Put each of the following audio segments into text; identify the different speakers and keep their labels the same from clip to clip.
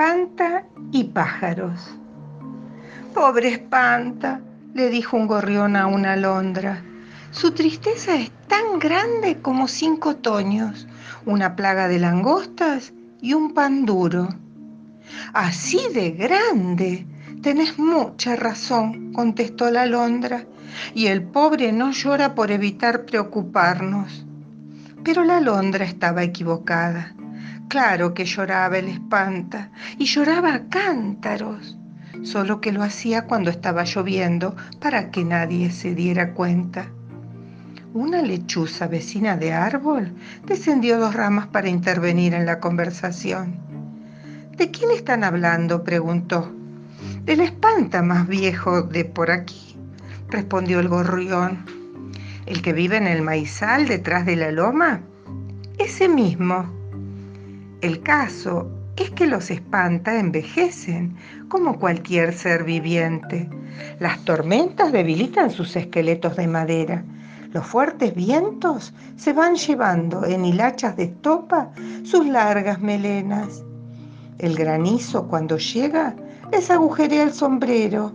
Speaker 1: Espanta y pájaros. Pobre Espanta, le dijo un gorrión a una alondra. Su tristeza es tan grande como cinco otoños, una plaga de langostas y un pan duro. Así de grande. Tenés mucha razón, contestó la alondra, y el pobre no llora por evitar preocuparnos. Pero la alondra estaba equivocada. Claro que lloraba el espanta, y lloraba a cántaros, solo que lo hacía cuando estaba lloviendo para que nadie se diera cuenta. Una lechuza vecina de árbol descendió dos ramas para intervenir en la conversación. ¿De quién están hablando? preguntó. Del espanta más viejo de por aquí, respondió el gorrión. ¿El que vive en el maizal detrás de la loma? Ese mismo. El caso es que los espanta envejecen, como cualquier ser viviente. Las tormentas debilitan sus esqueletos de madera los fuertes vientos se van llevando en hilachas de estopa sus largas melenas. El granizo cuando llega les agujerea el sombrero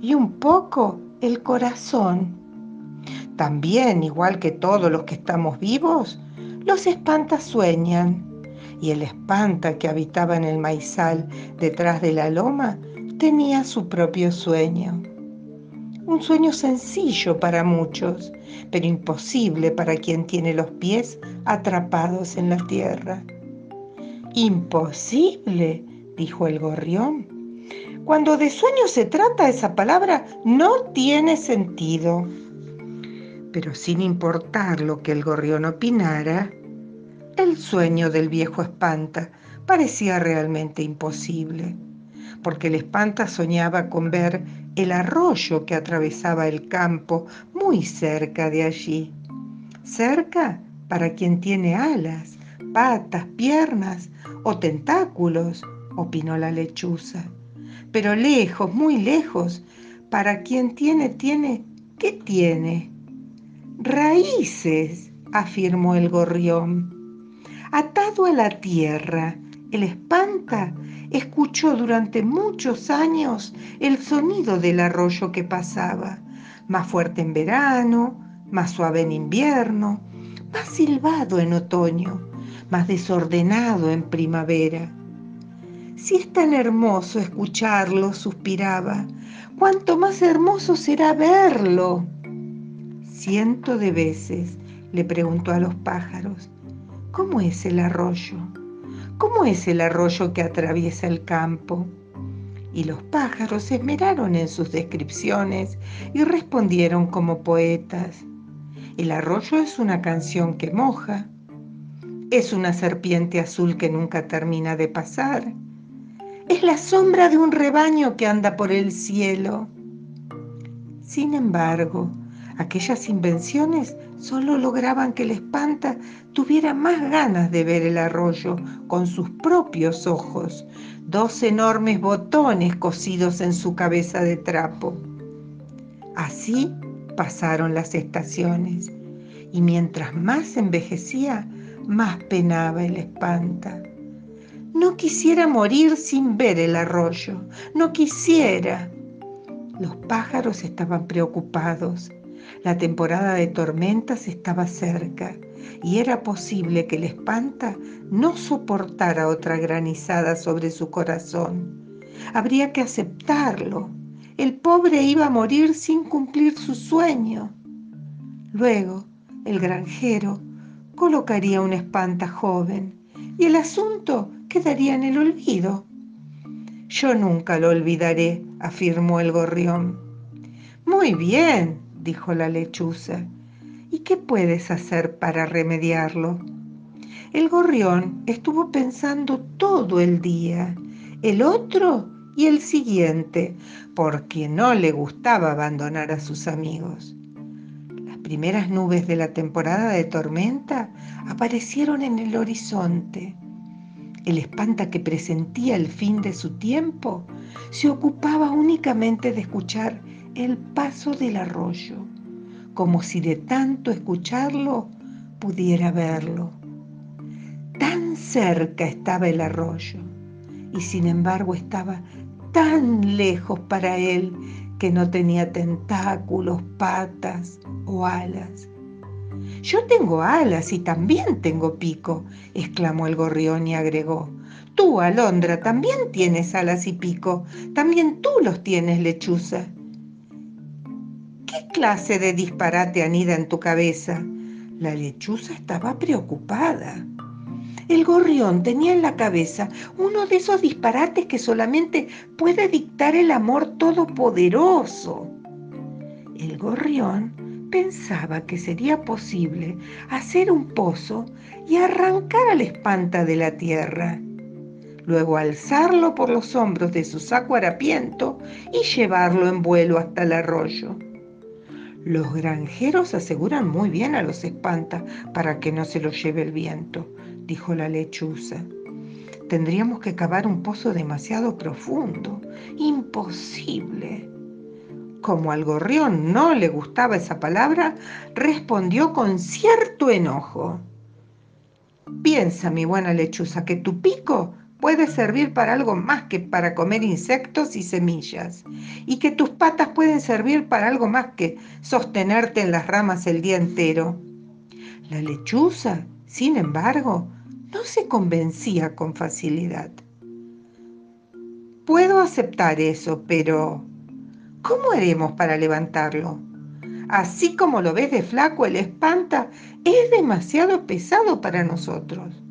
Speaker 1: y un poco el corazón. También, igual que todos los que estamos vivos, los espantas sueñan. Y el espanta que habitaba en el maizal detrás de la loma tenía su propio sueño. Un sueño sencillo para muchos, pero imposible para quien tiene los pies atrapados en la tierra. Imposible, dijo el gorrión. Cuando de sueño se trata, esa palabra no tiene sentido. Pero sin importar lo que el gorrión opinara, el sueño del viejo espanta parecía realmente imposible porque el espanta soñaba con ver el arroyo que atravesaba el campo muy cerca de allí. Cerca para quien tiene alas, patas, piernas o tentáculos, opinó la lechuza. Pero lejos, muy lejos, para quien tiene, tiene, ¿qué tiene? Raíces, afirmó el gorrión. Atado a la tierra, el espanta escuchó durante muchos años el sonido del arroyo que pasaba, más fuerte en verano, más suave en invierno, más silbado en otoño, más desordenado en primavera. Si es tan hermoso escucharlo, suspiraba, cuánto más hermoso será verlo. Ciento de veces le preguntó a los pájaros, ¿cómo es el arroyo? ¿Cómo es el arroyo que atraviesa el campo? Y los pájaros se esmeraron en sus descripciones y respondieron como poetas. El arroyo es una canción que moja. Es una serpiente azul que nunca termina de pasar. Es la sombra de un rebaño que anda por el cielo. Sin embargo, Aquellas invenciones solo lograban que el espanta tuviera más ganas de ver el arroyo con sus propios ojos, dos enormes botones cosidos en su cabeza de trapo. Así pasaron las estaciones y mientras más envejecía, más penaba el espanta. No quisiera morir sin ver el arroyo, no quisiera. Los pájaros estaban preocupados la temporada de tormentas estaba cerca y era posible que el espanta no soportara otra granizada sobre su corazón. Habría que aceptarlo. El pobre iba a morir sin cumplir su sueño. Luego, el granjero colocaría un espanta joven y el asunto quedaría en el olvido. Yo nunca lo olvidaré, afirmó el gorrión. Muy bien, dijo la lechuza. ¿Y qué puedes hacer para remediarlo? El gorrión estuvo pensando todo el día, el otro y el siguiente, porque no le gustaba abandonar a sus amigos. Las primeras nubes de la temporada de tormenta aparecieron en el horizonte. El espanta que presentía el fin de su tiempo se ocupaba únicamente de escuchar el paso del arroyo, como si de tanto escucharlo pudiera verlo. Tan cerca estaba el arroyo y sin embargo estaba tan lejos para él que no tenía tentáculos, patas o alas. Yo tengo alas y también tengo pico, exclamó el gorrión y agregó. Tú, Alondra, también tienes alas y pico, también tú los tienes, lechuza. ¿Qué clase de disparate anida en tu cabeza? La lechuza estaba preocupada. El gorrión tenía en la cabeza uno de esos disparates que solamente puede dictar el amor todopoderoso. El gorrión pensaba que sería posible hacer un pozo y arrancar al espanta de la tierra, luego alzarlo por los hombros de su saco harapiento y llevarlo en vuelo hasta el arroyo. Los granjeros aseguran muy bien a los espanta para que no se los lleve el viento, dijo la lechuza. Tendríamos que cavar un pozo demasiado profundo. Imposible. Como al gorrión no le gustaba esa palabra, respondió con cierto enojo. Piensa, mi buena lechuza, que tu pico puede servir para algo más que para comer insectos y semillas, y que tus patas pueden servir para algo más que sostenerte en las ramas el día entero. La lechuza, sin embargo, no se convencía con facilidad. Puedo aceptar eso, pero ¿cómo haremos para levantarlo? Así como lo ves de flaco, el espanta es demasiado pesado para nosotros.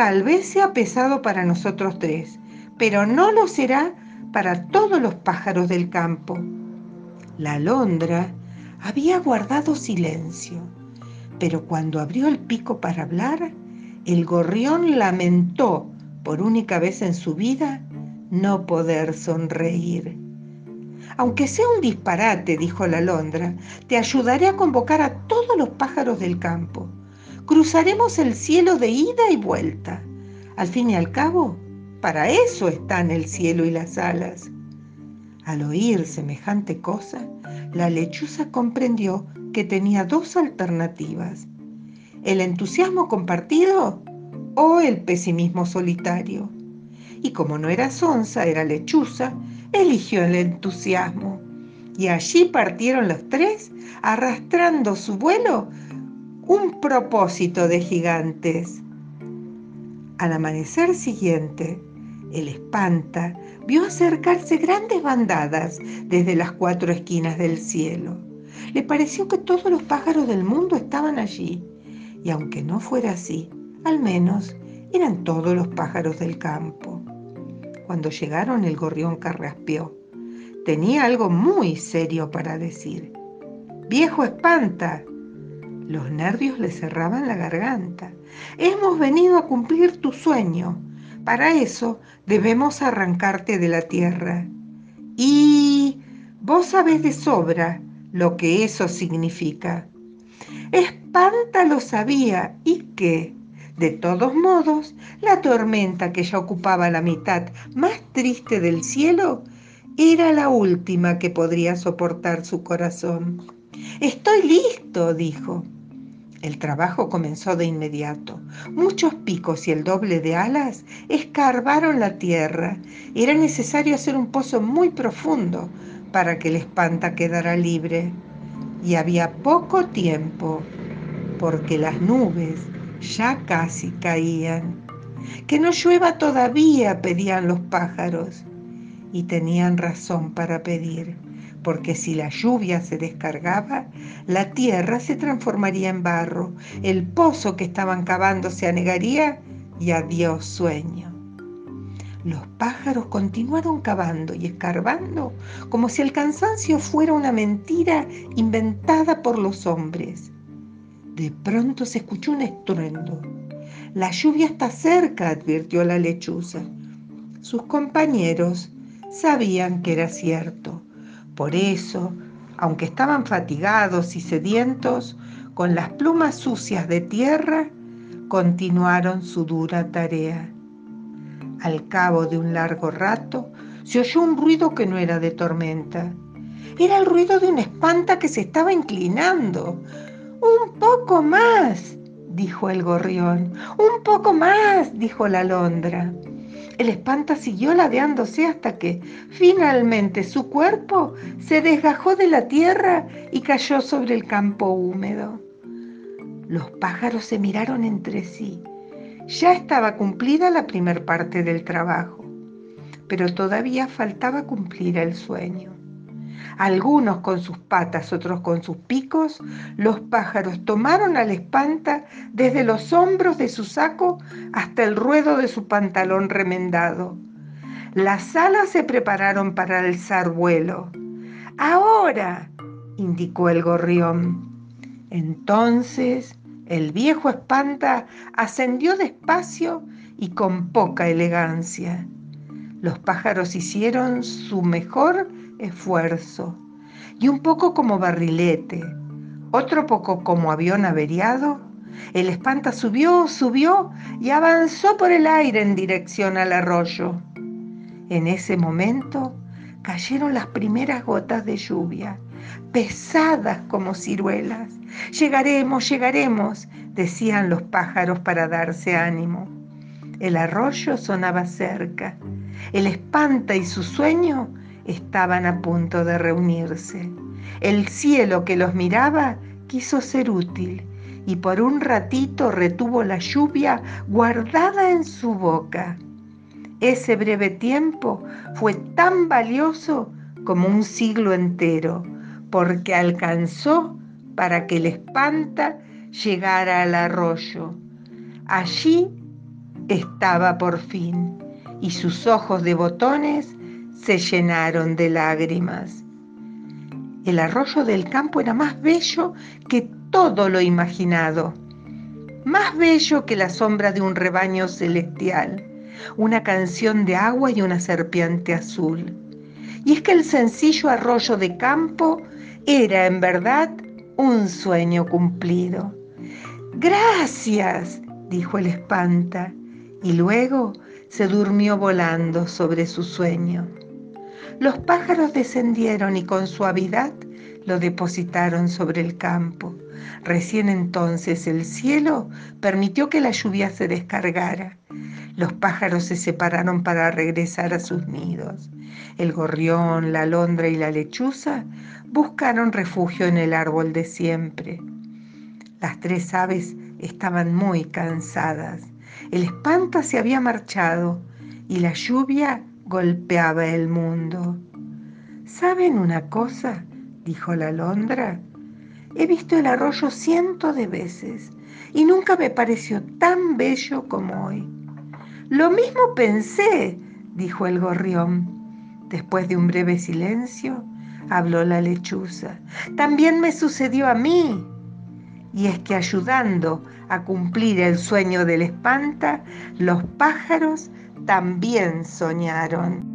Speaker 1: Tal vez sea pesado para nosotros tres, pero no lo será para todos los pájaros del campo. La alondra había guardado silencio, pero cuando abrió el pico para hablar, el gorrión lamentó por única vez en su vida no poder sonreír. Aunque sea un disparate, dijo la alondra, te ayudaré a convocar a todos los pájaros del campo. Cruzaremos el cielo de ida y vuelta. Al fin y al cabo, para eso están el cielo y las alas. Al oír semejante cosa, la lechuza comprendió que tenía dos alternativas el entusiasmo compartido o el pesimismo solitario. Y como no era sonza, era lechuza, eligió el entusiasmo. Y allí partieron los tres, arrastrando su vuelo un propósito de gigantes. Al amanecer siguiente, el espanta vio acercarse grandes bandadas desde las cuatro esquinas del cielo. Le pareció que todos los pájaros del mundo estaban allí y aunque no fuera así, al menos eran todos los pájaros del campo. Cuando llegaron el gorrión carraspeó. Tenía algo muy serio para decir. Viejo espanta. Los nervios le cerraban la garganta. Hemos venido a cumplir tu sueño. Para eso debemos arrancarte de la tierra. Y vos sabés de sobra lo que eso significa. Espanta lo sabía y que, de todos modos, la tormenta que ya ocupaba la mitad más triste del cielo era la última que podría soportar su corazón. Estoy listo, dijo. El trabajo comenzó de inmediato. Muchos picos y el doble de alas escarbaron la tierra. Era necesario hacer un pozo muy profundo para que el espanta quedara libre y había poco tiempo porque las nubes ya casi caían. Que no llueva todavía, pedían los pájaros. Y tenían razón para pedir, porque si la lluvia se descargaba, la tierra se transformaría en barro, el pozo que estaban cavando se anegaría y adiós sueño. Los pájaros continuaron cavando y escarbando como si el cansancio fuera una mentira inventada por los hombres. De pronto se escuchó un estruendo. La lluvia está cerca, advirtió la lechuza. Sus compañeros sabían que era cierto. Por eso, aunque estaban fatigados y sedientos, con las plumas sucias de tierra, continuaron su dura tarea. Al cabo de un largo rato, se oyó un ruido que no era de tormenta. Era el ruido de una espanta que se estaba inclinando. Un poco más, dijo el gorrión. Un poco más, dijo la alondra. El espanta siguió ladeándose hasta que finalmente su cuerpo se desgajó de la tierra y cayó sobre el campo húmedo. Los pájaros se miraron entre sí. Ya estaba cumplida la primer parte del trabajo, pero todavía faltaba cumplir el sueño algunos con sus patas, otros con sus picos, los pájaros tomaron al espanta desde los hombros de su saco hasta el ruedo de su pantalón remendado. Las alas se prepararon para alzar vuelo. Ahora, indicó el gorrión. Entonces el viejo espanta ascendió despacio y con poca elegancia. Los pájaros hicieron su mejor esfuerzo, y un poco como barrilete, otro poco como avión averiado, el espanta subió, subió y avanzó por el aire en dirección al arroyo. En ese momento cayeron las primeras gotas de lluvia, pesadas como ciruelas. Llegaremos, llegaremos, decían los pájaros para darse ánimo. El arroyo sonaba cerca. El espanta y su sueño estaban a punto de reunirse. El cielo que los miraba quiso ser útil y por un ratito retuvo la lluvia guardada en su boca. Ese breve tiempo fue tan valioso como un siglo entero, porque alcanzó para que el espanta llegara al arroyo. Allí estaba por fin, y sus ojos de botones se llenaron de lágrimas. El arroyo del campo era más bello que todo lo imaginado, más bello que la sombra de un rebaño celestial, una canción de agua y una serpiente azul. Y es que el sencillo arroyo de campo era en verdad un sueño cumplido. Gracias, dijo el espanta, y luego se durmió volando sobre su sueño. Los pájaros descendieron y con suavidad lo depositaron sobre el campo. Recién entonces el cielo permitió que la lluvia se descargara. Los pájaros se separaron para regresar a sus nidos. El gorrión, la alondra y la lechuza buscaron refugio en el árbol de siempre. Las tres aves estaban muy cansadas. El espanto se había marchado y la lluvia golpeaba el mundo. ¿Saben una cosa? dijo la alondra. He visto el arroyo cientos de veces y nunca me pareció tan bello como hoy. Lo mismo pensé, dijo el gorrión. Después de un breve silencio, habló la lechuza. También me sucedió a mí. Y es que ayudando a cumplir el sueño del espanta, los pájaros también soñaron.